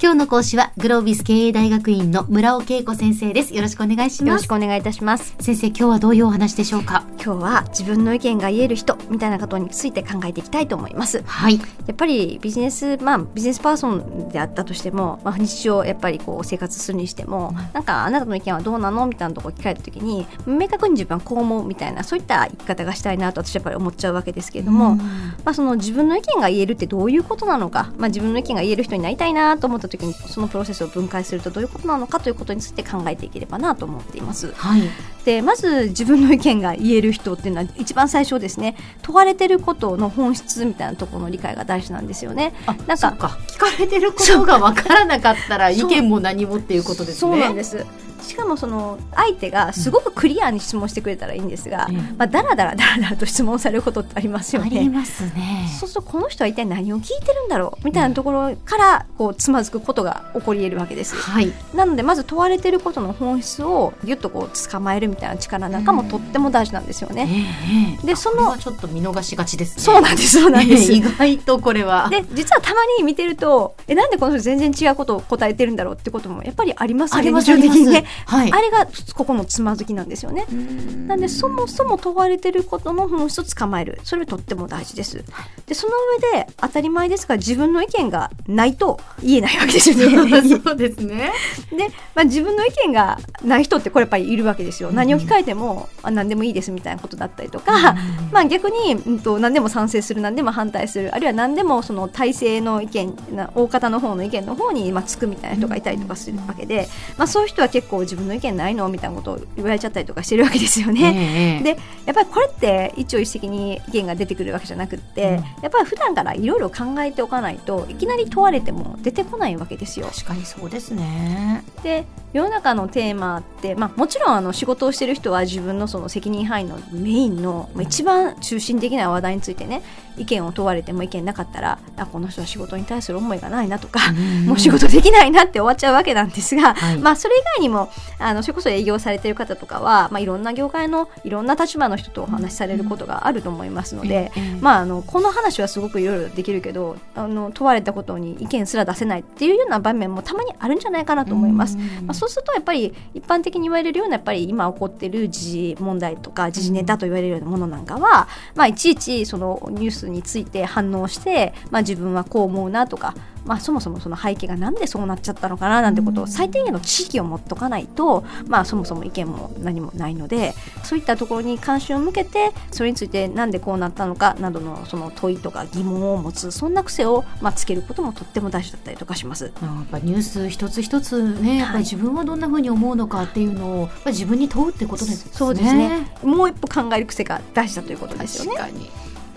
今日の講師はグロービス経営大学院の村尾恵子先生です。よろしくお願いしよろます。しくお願いいたします。先生、今日はどういうお話でしょうか？今日は自分の意見が言える人みたいなことについて考えていきたいと思います。はい。やっぱりビジネスまあビジネスパーソンであったとしても、まあ、日常やっぱりこう生活するにしても、なんかあなたの意見はどうなのみたいなところ聞かれた時に明確に自分はこう思うみたいなそういった生き方がしたいなと私はやっぱり思っちゃうわけですけれども、まあ、その自分の意見が言えるってどういうことなのか、まあ、自分の意見が言える人になりたいなと思った時にそのプロセスを分解するとどういうことなのかということについて考えていければなと思っています。はい。でまず自分の意見が言える人っていうのは一番最初ですね問われてることの本質みたいなところの理解が大事なんですよね。あ、なんか。聞かれてることがわからなかったら、意見も何もっていうことですね。そうなんですしかもその相手がすごくクリアに質問してくれたらいいんですが、うんまあ、だらだらだらだらと質問されることってありますよありね。ますね。そうするとこの人は一体何を聞いてるんだろうみたいなところからこうつまずくことが起こり得るわけです。はい。なのでまず問われてることの本質をギュッとこう捕まえるみたいな力なんかもとっても大事なんですよえね。えええでそのちょっと見逃しがちですね。そうなんですそうなんです。え え意外とこれは。で実はたまに見てるとえなんでこの人全然違うことを答えてるんだろうってこともやっぱりありますよねあります日常的にね、はい。あれがここのつまずきなんですよね。なんでそもそも問われてることの本質を捕まえるそれとっても大事です。でその上で当たり前ですが自分の意見がないと言えないわけですよね。そうですね。で、まあ、自分の意見がない人ってこれやっぱりいるわけですよ。何を聞かれても、あ何でもいいですみたいなことだったりとか、まあ逆に、うん、と何でも賛成する何でも反対するあるいは何でもその体制の意見な大方の方の意見の方に、まあ、つくみたいな人がいたりとかするわけで、まあ、そういう人は結構自分の意見ないの？みたいなことを言われちゃったりとかしてるわけですよね。ええでやっぱりこれって一朝一夕に意見が出てくるわけじゃなくって、やっぱり普段からいろいろ考えておかないといきなり問われても出てこないわけですよ。確かにそうですね。で世の中のテーマって、まあ、もちろんあの仕事をしてる人は自分のその責任範囲のメインの、まあ、一番中心的な話題についてね意見を問われても意見なかったらあこの人は仕事に対する思いがないなとか、もう仕事できないなって終わっちゃうわけなんですが、はい。まあ、それ以外にもあのそれこそ営業されてる方とかは、まあ、いろんな業界のいろんな立場の人とお話しされることがあると思いますので、ええまあ、あのこの話はすごくいろいろできるけどあの問われたことに意見すら出せないっていうような場面もたまにあるんじゃないかなと思います。まあ、そうするとやっぱり一般的に言われるようなやっぱり今起こってる時事問題とか時事ネタと言われるようなものなんかは、まあ、いちいちそのニュースについて反応して、まあ、自分はこう思うなとか、まあ、そもそもその背景がなんでそうなっちゃったのかななんてことを最低限の知識を持っとかないと、まあ、そもそも意見も何もないのでそういったところに関心を向けてそれについてなんでこうなったのかなどのその問いとか疑問を持つそんな癖を、まあ、つけることもとっても大事だったりとかします。やっぱニュース一つ一つね、やっぱり自分はどんなふうに思うのかっていうのを自分に問うってことですね。そうですね。もう一歩考える癖が大事だということですよね確。かに。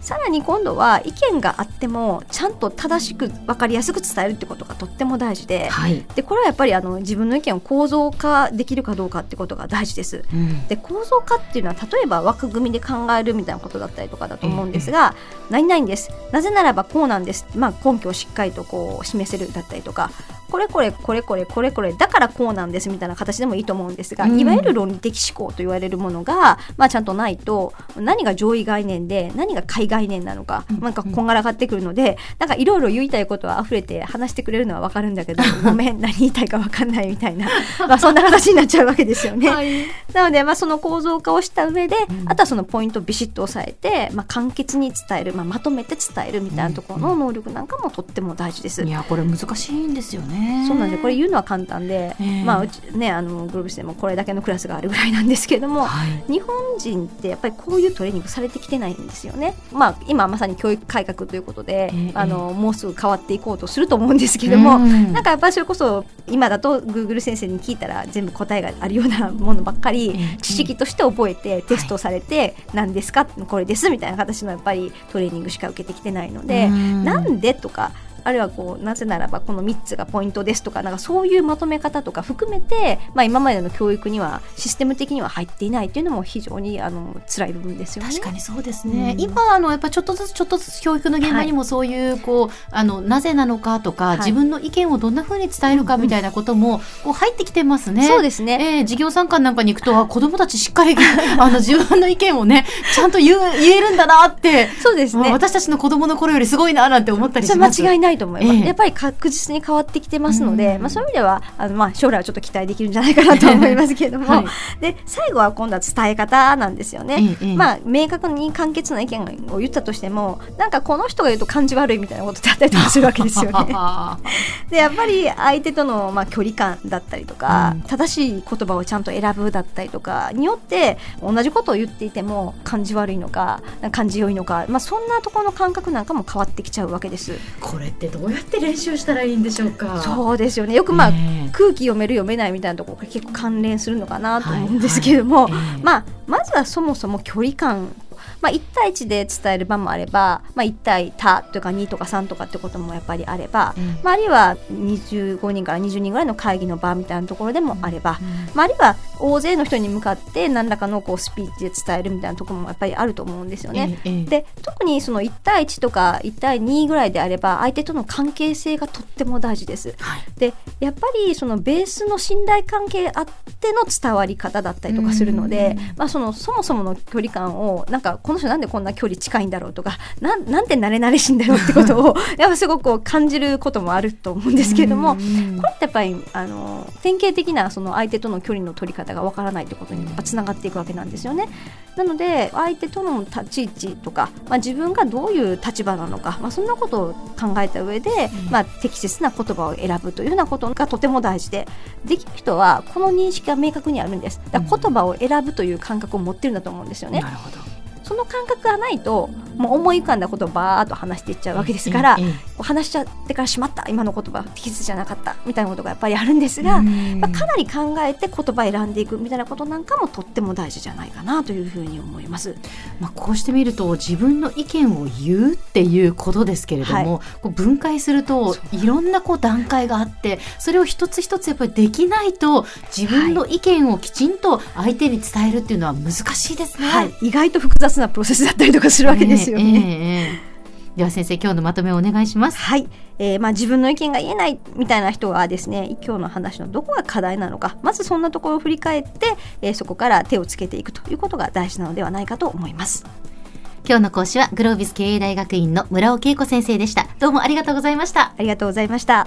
さらに今度は意見があってもちゃんと正しく分かりやすく伝えるってことがとっても大事ではい。でこれはやっぱりあの自分の意見を構造化できるかどうかってことが大事です。うんで構造化っていうのは例えば枠組みで考えるみたいなことだったりとかだと思うんですが「何々ですなぜならばこうなんです」まあ、根拠をしっかりとこう示せるだったりとかこれこれこれこれこれこれだからこうなんですみたいな形でもいいと思うんですが、うんいわゆる論理的思考と言われるものが、まあ、ちゃんとないと何が上位概念で何が下位概念なのか、うんなんかこんがらがってくるのでなんかいろいろ言いたいことは溢れて話してくれるのは分かるんだけどごめん何言いたいか分かんないみたいな、まあ、そんな形になっちゃうわけですよね。はい。なので、まあ、その構造化をした上で、うんあとはそのポイントをビシッと押さえて、まあ、簡潔に伝える、まあ、まとめて伝えるみたいなところの能力なんかもとっても大事です。いやこれ難しいんですよね。そうなんでこれ言うのは簡単で、ええ。まあうちねあのグループ誌でもこれだけのクラスがあるぐらいなんですけれども、はい。日本人ってやっぱりこういうトレーニングされてきてないんですよね。まあ今まさに教育改革ということで、ええ。あのもうすぐ変わっていこうとすると思うんですけども、うん。なんかやっぱりそれこそ今だと Google 先生に聞いたら全部答えがあるようなものばっかりええ。知識として覚えてテストされて何ですか？これですみたいな形のやっぱりトレーニングしか受けてきてないのでうん。なんでとかあるいはこうなぜならばこの3つがポイントですとかなんかそういうまとめ方とか含めて、まあ、今までの教育にはシステム的には入っていないっていうのも非常にあの辛い部分ですよね。確かにそうですね、うん今あのやっぱちょっとずつちょっとずつ教育の現場にもそういうこう、あのなぜなのかとか、い自分の意見をどんなふうに伝えるかみたいなこともこう入ってきてますね。そうですね、えー、授業参観なんかに行くと、あ子供たちしっかり あの自分の意見をねちゃんと言う言えるんだなって、そうですね。私たちの子供の頃よりすごいななんて思ったりします。間違いないと思います、ええ。やっぱり確実に変わってきてますので、うんまあ、そういう意味ではあの、まあ、将来はちょっと期待できるんじゃないかなと思いますけれども、はいで最後は今度は伝え方なんですよね。えまあ、明確に簡潔な意見を言ったとしてもなんかこの人が言うと感じ悪いみたいなことってあったりとかするわけですよね。でやっぱり相手との、まあ、距離感だったりとか、うん。正しい言葉をちゃんと選ぶだったりとかによって同じことを言っていても感じ悪いのか感じ良いのか、まあ、そんなところの感覚なんかも変わってきちゃうわけです。これってどうやって練習したらいいんでしょうか。そうですよね。よくまあ、空気読める読めないみたいなところが結構関連するのかなと思うんですけれども、はいはい。ええまあ、まずはそもそも距離感。まあ、1対1で伝える場もあれば、まあ、1対多とか2とか3とかってこともやっぱりあれば、うん。まあ、あるいは25人から20人ぐらいの会議の場みたいなところでもあれば、まあ、あるいは大勢の人に向かって何らかのこうスピーチで伝えるみたいなところもやっぱりあると思うんですよね。で特にその1対1とか1対2ぐらいであれば相手との関係性がとっても大事です。はいでやっぱりそのベースの信頼関係あっての伝わり方だったりとかするので、まあ、そのそもそもの距離感をなんかこの人なんでこんな距離近いんだろうとかなんなんて慣れ慣れしいんだろうってことを やっぱすごく感じることもあると思うんですけれども、うんこれってやっぱりあの典型的なその相手との距離の取り方がわからないってことにつながっていくわけなんですよね。なので相手との立ち位置とか、まあ、自分がどういう立場なのか、まあ、そんなことを考えた上で、まあ、適切な言葉を選ぶというようなことがとても大事でできる人はこの認識が明確にあるんですだ言葉を選ぶという感覚を持ってるんだと思うんですよね。なるほど。その感覚がないともう思い浮かんだことをバーっと話していっちゃうわけですから、話しちゃってからしまった今の言葉適切じゃなかったみたいなことがやっぱりあるんですが、うん。まあ、かなり考えて言葉選んでいくみたいなことなんかもとっても大事じゃないかなというふうに思います。まあ、こうしてみると自分の意見を言うっていうことですけれども、こう分解するといろんなこう段階があってそれを一つ一つやっぱりできないと自分の意見をきちんと相手に伝えるっていうのは難しいですね。はい、意外と複雑なプロセスだったりとかするわけですよね。ええええええでは先生今日のまとめをお願いします。はい、えーまあ、自分の意見が言えないみたいな人はですね今日の話のどこが課題なのかまずそんなところを振り返って、えーそこから手をつけていくということが大事なのではないかと思います。今日の講師はグロービス経営大学院の村尾恵子先生でした。どうもありがとうございました。ありがとうございました。